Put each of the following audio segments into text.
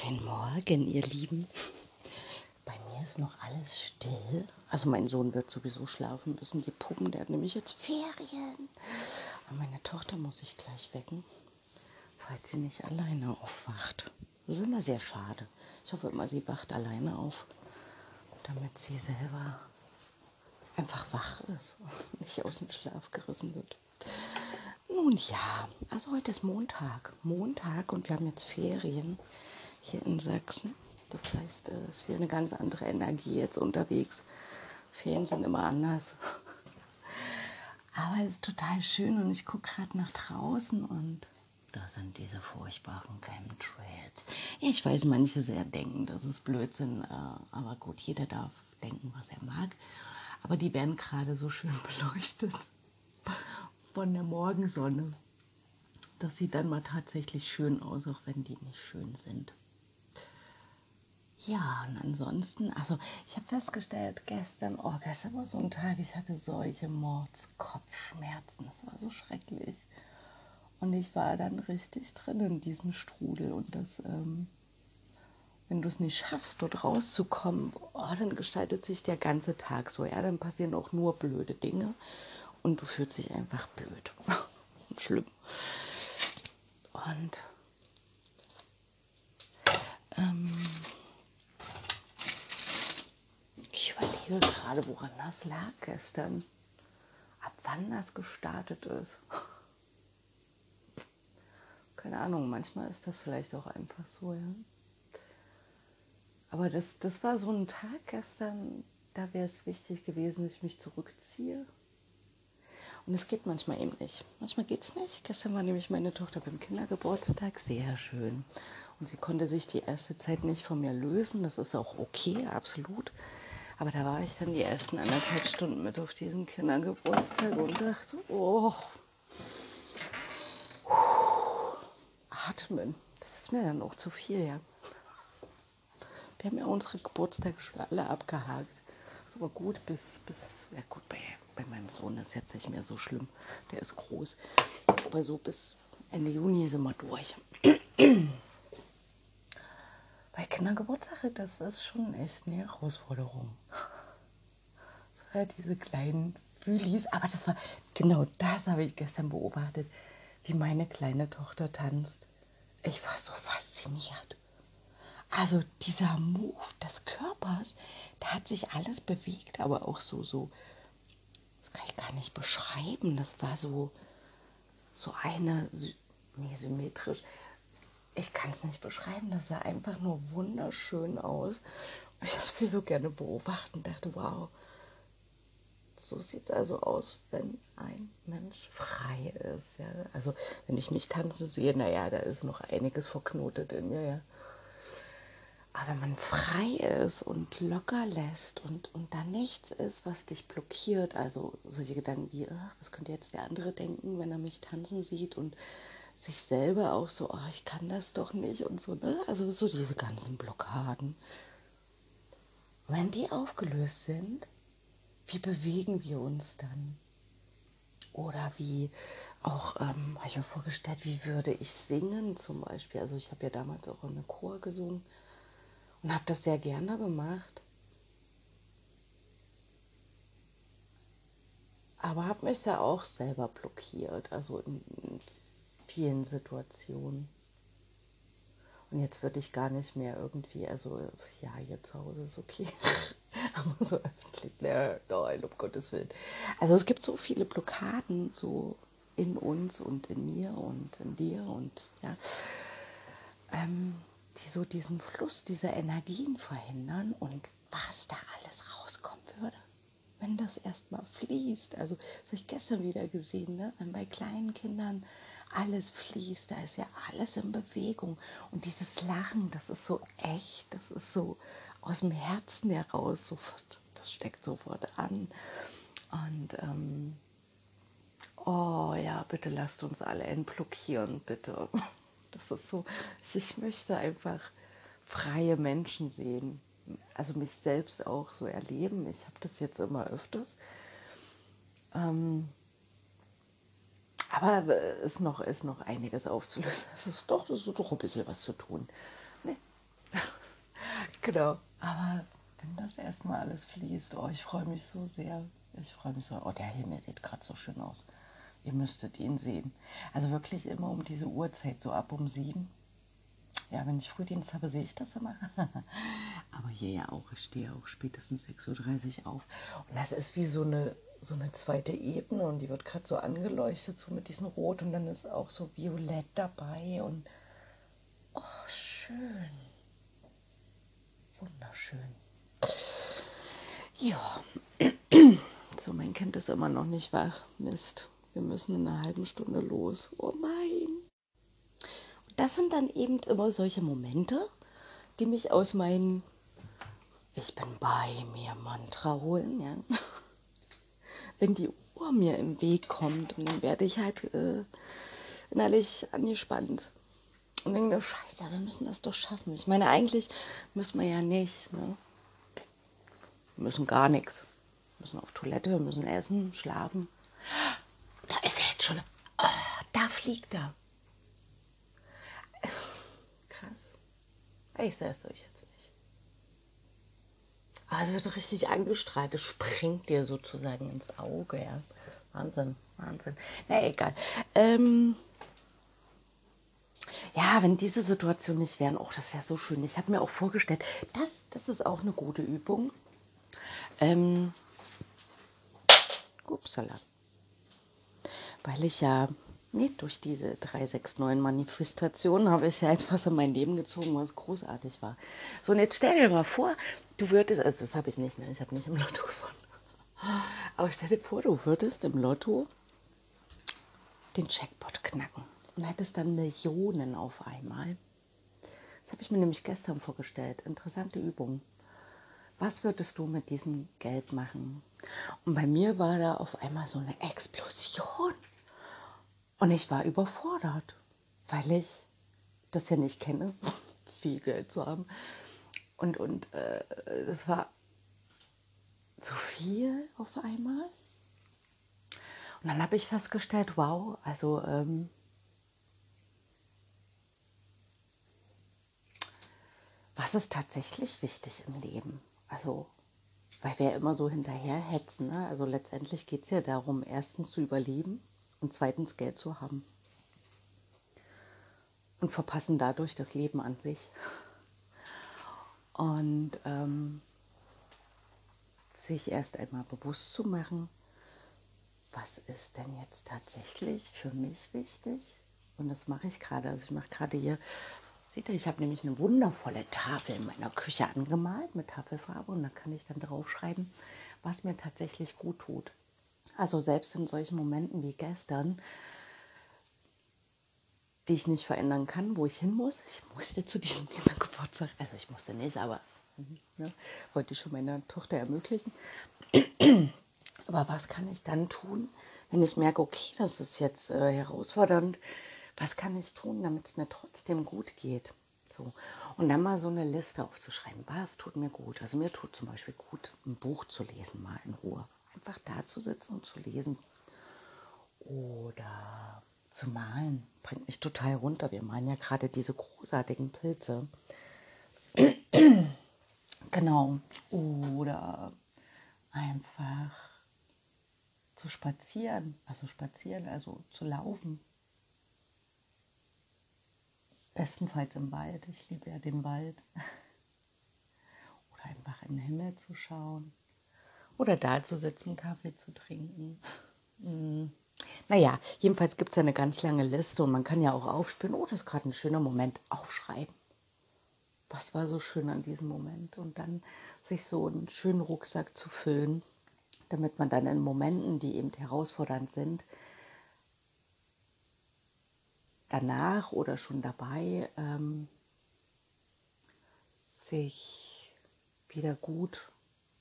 Guten Morgen, ihr Lieben. Bei mir ist noch alles still. Also mein Sohn wird sowieso schlafen müssen. Die Puppen, der hat nämlich jetzt Ferien. Aber meine Tochter muss ich gleich wecken, falls sie nicht alleine aufwacht. Das ist immer sehr schade. Ich hoffe immer, sie wacht alleine auf, damit sie selber einfach wach ist und nicht aus dem Schlaf gerissen wird. Nun ja, also heute ist Montag. Montag und wir haben jetzt Ferien hier in Sachsen. Das heißt, äh, es ist eine ganz andere Energie jetzt unterwegs. Ferien sind immer anders. Aber es ist total schön und ich gucke gerade nach draußen und da sind diese furchtbaren Chemtrails. Ich weiß, manche sehr denken, das ist Blödsinn, äh, aber gut, jeder darf denken, was er mag. Aber die werden gerade so schön beleuchtet von der Morgensonne. Das sieht dann mal tatsächlich schön aus, auch wenn die nicht schön sind. Ja, und ansonsten, also ich habe festgestellt gestern, oh, gestern war so ein Tag, ich hatte solche Mordskopfschmerzen, das war so schrecklich. Und ich war dann richtig drin in diesem Strudel und das, ähm, wenn du es nicht schaffst, dort rauszukommen, oh, dann gestaltet sich der ganze Tag so, ja, dann passieren auch nur blöde Dinge und du fühlst dich einfach blöd. Schlimm. Und ähm, überlege gerade, woran das lag gestern. Ab wann das gestartet ist. Keine Ahnung, manchmal ist das vielleicht auch einfach so, ja. Aber das, das war so ein Tag gestern, da wäre es wichtig gewesen, dass ich mich zurückziehe. Und es geht manchmal eben nicht. Manchmal geht es nicht. Gestern war nämlich meine Tochter beim Kindergeburtstag. Sehr schön. Und sie konnte sich die erste Zeit nicht von mir lösen. Das ist auch okay, absolut. Aber da war ich dann die ersten anderthalb Stunden mit auf diesem Kindergeburtstag und dachte, oh, atmen. Das ist mir dann auch zu viel, ja. Wir haben ja unsere Geburtstage schon alle abgehakt. Ist aber gut, bis, bis, ja gut, bei, bei meinem Sohn ist jetzt nicht mehr so schlimm. Der ist groß. Aber so bis Ende Juni sind wir durch. Bei Kindergeburtstag, das ist schon echt eine Herausforderung. Diese kleinen Fühlis, aber das war, genau das habe ich gestern beobachtet, wie meine kleine Tochter tanzt. Ich war so fasziniert. Also dieser Move des Körpers, da hat sich alles bewegt, aber auch so, so, das kann ich gar nicht beschreiben. Das war so, so eine, nee, symmetrisch, ich kann es nicht beschreiben, das sah einfach nur wunderschön aus. Ich habe sie so gerne beobachtet und dachte, wow, so sieht es also aus, wenn ein Mensch frei ist. Ja? Also wenn ich mich tanzen sehe, naja, da ist noch einiges verknotet in mir. Ja? Aber wenn man frei ist und locker lässt und, und da nichts ist, was dich blockiert, also solche Gedanken wie, ach, was könnte jetzt der andere denken, wenn er mich tanzen sieht und sich selber auch so, oh, ich kann das doch nicht und so, ne? Also so diese ganzen Blockaden. Wenn die aufgelöst sind, wie bewegen wir uns dann? Oder wie auch, ähm, habe ich mir vorgestellt, wie würde ich singen zum Beispiel? Also ich habe ja damals auch in einem Chor gesungen und habe das sehr gerne gemacht. Aber habe mich da auch selber blockiert. Also in, in vielen Situationen. Und jetzt würde ich gar nicht mehr irgendwie, also ja, hier zu Hause ist okay. Aber so öffentlich, ne, nein, um Gottes Willen. Also es gibt so viele Blockaden so in uns und in mir und in dir und ja, ähm, die so diesen Fluss dieser Energien verhindern und was da alles rauskommen würde, wenn das erstmal fließt. Also, das habe ich gestern wieder gesehen, ne? wenn bei kleinen Kindern alles fließt, da ist ja alles in Bewegung. Und dieses Lachen, das ist so echt, das ist so aus dem Herzen heraus, sofort, das steckt sofort an. Und ähm, oh ja, bitte lasst uns alle entblockieren, bitte. Das ist so, ich möchte einfach freie Menschen sehen. Also mich selbst auch so erleben. Ich habe das jetzt immer öfters. Ähm, aber es ist noch, ist noch einiges aufzulösen. Es ist doch, ist doch ein bisschen was zu tun. Ne? genau. Aber wenn das erstmal alles fließt, oh, ich freue mich so sehr. Ich freue mich so. Oh, der Himmel sieht gerade so schön aus. Ihr müsstet ihn sehen. Also wirklich immer um diese Uhrzeit, so ab um sieben. Ja, wenn ich Frühdienst habe, sehe ich das immer. Aber hier ja auch. Ich stehe auch spätestens 6.30 Uhr auf. Und das ist wie so eine, so eine zweite Ebene und die wird gerade so angeleuchtet, so mit diesem Rot und dann ist auch so Violett dabei und oh, schön. Wunderschön. Ja. So, mein Kind ist immer noch nicht wach. Mist. Wir müssen in einer halben Stunde los. Oh nein. Das sind dann eben immer solche Momente, die mich aus meinem Ich bin bei mir Mantra holen, ja. Wenn die Uhr mir im Weg kommt, und dann werde ich halt äh, innerlich angespannt. Und denke mir, scheiße, wir müssen das doch schaffen. Ich meine, eigentlich müssen wir ja nicht. Ne? Wir müssen gar nichts. Wir müssen auf Toilette, wir müssen essen, schlafen. Da ist er jetzt schon. Oh, da fliegt er. Krass. Ich sehe es euch es wird richtig angestrahlt. Es springt dir sozusagen ins Auge. Ja. Wahnsinn, Wahnsinn. Na, egal. Ähm, ja, wenn diese Situation nicht wären, oh, das wäre so schön. Ich habe mir auch vorgestellt, das, das ist auch eine gute Übung. Ähm, upsala. Weil ich ja nicht durch diese 369 Manifestation habe ich ja etwas in mein Leben gezogen, was großartig war. So, und jetzt stell dir mal vor, du würdest, also das habe ich nicht, ne? ich habe nicht im Lotto gewonnen. Aber stell dir vor, du würdest im Lotto den Jackpot knacken und hättest dann Millionen auf einmal. Das habe ich mir nämlich gestern vorgestellt. Interessante Übung. Was würdest du mit diesem Geld machen? Und bei mir war da auf einmal so eine Explosion. Und ich war überfordert, weil ich das ja nicht kenne, viel Geld zu haben. Und, und äh, das war zu viel auf einmal. Und dann habe ich festgestellt, wow, also ähm, was ist tatsächlich wichtig im Leben? Also, weil wir immer so hinterherhetzen. Ne? Also letztendlich geht es ja darum, erstens zu überleben und zweitens Geld zu haben. Und verpassen dadurch das Leben an sich. Und ähm, sich erst einmal bewusst zu machen, was ist denn jetzt tatsächlich für mich wichtig? Und das mache ich gerade. Also ich mache gerade hier Seht ihr, ich habe nämlich eine wundervolle Tafel in meiner Küche angemalt mit Tafelfarbe und da kann ich dann draufschreiben, was mir tatsächlich gut tut. Also selbst in solchen Momenten wie gestern, die ich nicht verändern kann, wo ich hin muss. Ich musste zu diesem Kindergeburtstag, also ich musste nicht, aber ne, wollte ich schon meiner Tochter ermöglichen. aber was kann ich dann tun, wenn ich merke, okay, das ist jetzt äh, herausfordernd, was kann ich tun, damit es mir trotzdem gut geht? So. Und dann mal so eine Liste aufzuschreiben, was tut mir gut. Also mir tut zum Beispiel gut, ein Buch zu lesen, mal in Ruhe. Einfach da zu sitzen und zu lesen. Oder zu malen. Bringt mich total runter. Wir malen ja gerade diese großartigen Pilze. genau. Oder einfach zu spazieren. Also spazieren, also zu laufen Bestenfalls im Wald. Ich liebe ja den Wald. Oder einfach in den Himmel zu schauen. Oder da zu sitzen, Kaffee zu trinken. Hm. Naja, jedenfalls gibt es eine ganz lange Liste und man kann ja auch aufspüren, oh, das ist gerade ein schöner Moment, aufschreiben. Was war so schön an diesem Moment? Und dann sich so einen schönen Rucksack zu füllen, damit man dann in Momenten, die eben herausfordernd sind, danach oder schon dabei, ähm, sich wieder gut,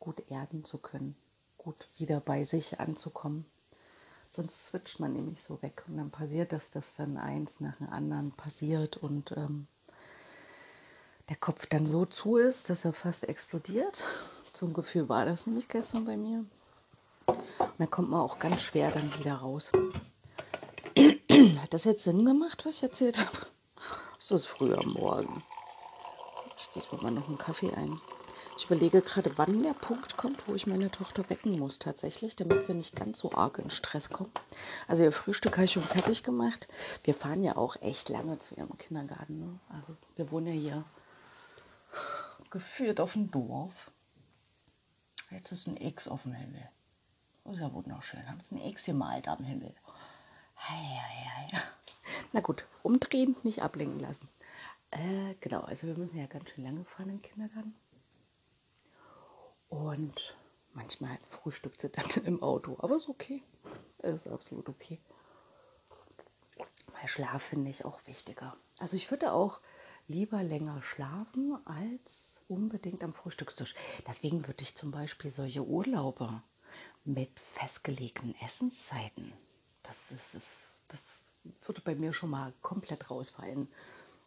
gut erden zu können, gut wieder bei sich anzukommen. Sonst switcht man nämlich so weg und dann passiert das, dass dann eins nach dem anderen passiert und ähm, der Kopf dann so zu ist, dass er fast explodiert. Zum Gefühl war das nämlich gestern bei mir. Und dann kommt man auch ganz schwer dann wieder raus. Hat das jetzt Sinn gemacht, was ich erzählt habe? Es ist früh am Morgen. Ich gieße mir mal noch einen Kaffee ein. Ich überlege gerade, wann der Punkt kommt, wo ich meine Tochter wecken muss tatsächlich, damit wir nicht ganz so arg in Stress kommen. Also ihr Frühstück habe ich schon fertig gemacht. Wir fahren ja auch echt lange zu ihrem Kindergarten. Ne? Also wir wohnen ja hier geführt auf dem Dorf. Jetzt ist ein X auf dem Himmel. Ist ja wunderschön. Haben sie ein X gemalt am Himmel. Hei, hei, hei. Na gut, umdrehen, nicht ablenken lassen. Äh, genau, also wir müssen ja ganz schön lange fahren im Kindergarten. Und manchmal frühstückt sie dann im Auto. Aber ist okay. Ist absolut okay. Weil Schlaf finde ich auch wichtiger. Also ich würde auch lieber länger schlafen als unbedingt am Frühstückstisch. Deswegen würde ich zum Beispiel solche Urlaube mit festgelegten Essenszeiten, das, ist, das würde bei mir schon mal komplett rausfallen.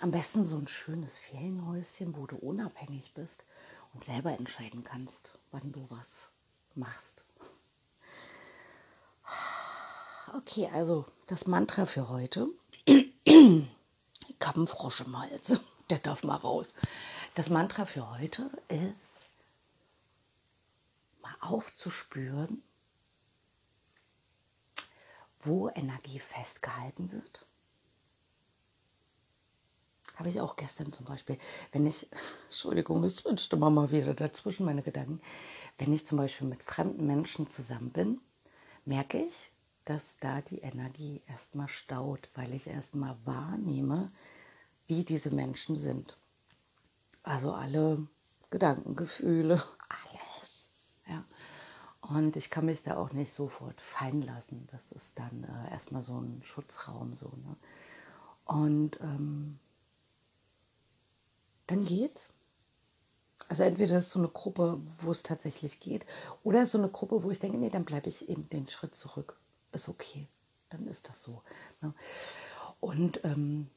Am besten so ein schönes Ferienhäuschen, wo du unabhängig bist und selber entscheiden kannst, wann du was machst. Okay, also das Mantra für heute. Ich habe einen Frosch im Hals. Der darf mal raus. Das Mantra für heute ist, mal aufzuspüren, wo Energie festgehalten wird habe ich auch gestern zum Beispiel, wenn ich, Entschuldigung, es immer mal wieder dazwischen meine Gedanken, wenn ich zum Beispiel mit fremden Menschen zusammen bin, merke ich, dass da die Energie erstmal staut, weil ich erstmal wahrnehme, wie diese Menschen sind. Also alle Gedanken, Gefühle, alles. Ja. Und ich kann mich da auch nicht sofort fallen lassen. Das ist dann äh, erstmal so ein Schutzraum. So, ne? Und ähm, dann geht's. Also entweder ist so eine Gruppe, wo es tatsächlich geht, oder so eine Gruppe, wo ich denke, nee, dann bleibe ich eben den Schritt zurück. Ist okay, dann ist das so. Ne? Und ähm,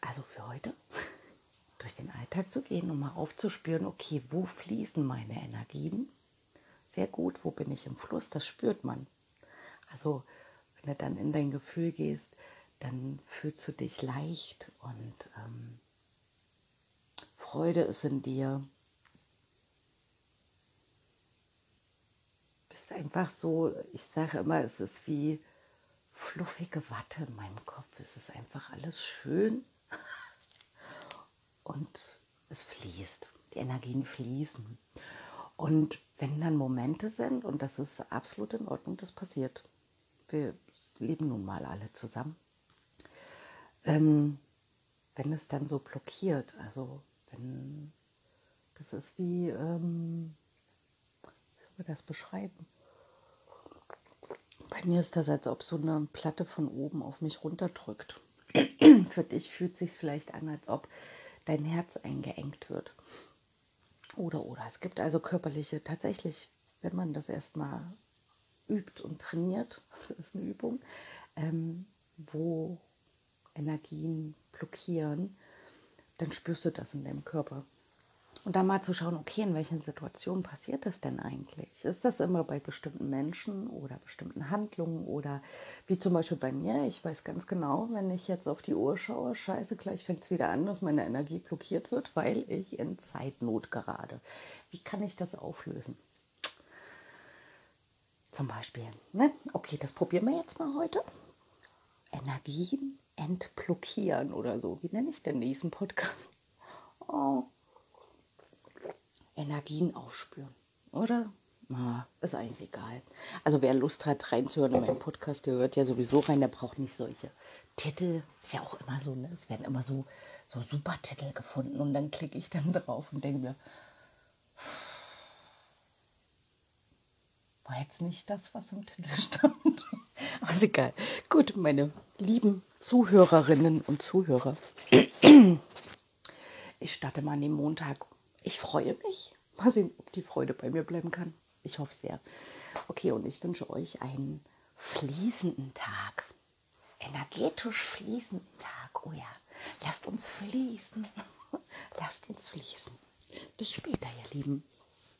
also für heute durch den Alltag zu gehen und mal aufzuspüren, okay, wo fließen meine Energien? Sehr gut, wo bin ich im Fluss? Das spürt man. Also wenn du dann in dein Gefühl gehst, dann fühlst du dich leicht und ähm, Freude ist in dir. Bist einfach so, ich sage immer, es ist wie fluffige Watte in meinem Kopf. Es ist einfach alles schön und es fließt. Die Energien fließen. Und wenn dann Momente sind, und das ist absolut in Ordnung, das passiert. Wir leben nun mal alle zusammen. Ähm, wenn es dann so blockiert, also wenn das ist wie, ähm, wie soll man das beschreiben? Bei mir ist das, als ob so eine Platte von oben auf mich runterdrückt. Für dich fühlt es sich vielleicht an, als ob dein Herz eingeengt wird. Oder, oder. Es gibt also körperliche, tatsächlich, wenn man das erstmal übt und trainiert, das ist eine Übung, ähm, wo Energien blockieren, dann spürst du das in deinem Körper. Und dann mal zu schauen, okay, in welchen Situationen passiert das denn eigentlich? Ist das immer bei bestimmten Menschen oder bestimmten Handlungen oder wie zum Beispiel bei mir? Ich weiß ganz genau, wenn ich jetzt auf die Uhr schaue, scheiße, gleich fängt es wieder an, dass meine Energie blockiert wird, weil ich in Zeitnot gerade. Wie kann ich das auflösen? Zum Beispiel, ne? Okay, das probieren wir jetzt mal heute. Energien entblockieren oder so. Wie nenne ich denn diesen Podcast? Oh. Energien aufspüren, oder? Ah, ist eigentlich egal. Also wer Lust hat reinzuhören in meinen Podcast, der hört ja sowieso rein, der braucht nicht solche Titel. Ist ja auch immer so, ne? Es werden immer so, so super Titel gefunden und dann klicke ich dann drauf und denke mir, war jetzt nicht das, was im Titel stand. Aber ist egal. Gut, meine lieben Zuhörerinnen und Zuhörer. Ich starte mal an dem Montag. Ich freue mich. Mal sehen, ob die Freude bei mir bleiben kann. Ich hoffe sehr. Okay, und ich wünsche euch einen fließenden Tag. Energetisch fließenden Tag. Oh ja, lasst uns fließen. Lasst uns fließen. Bis später, ihr Lieben.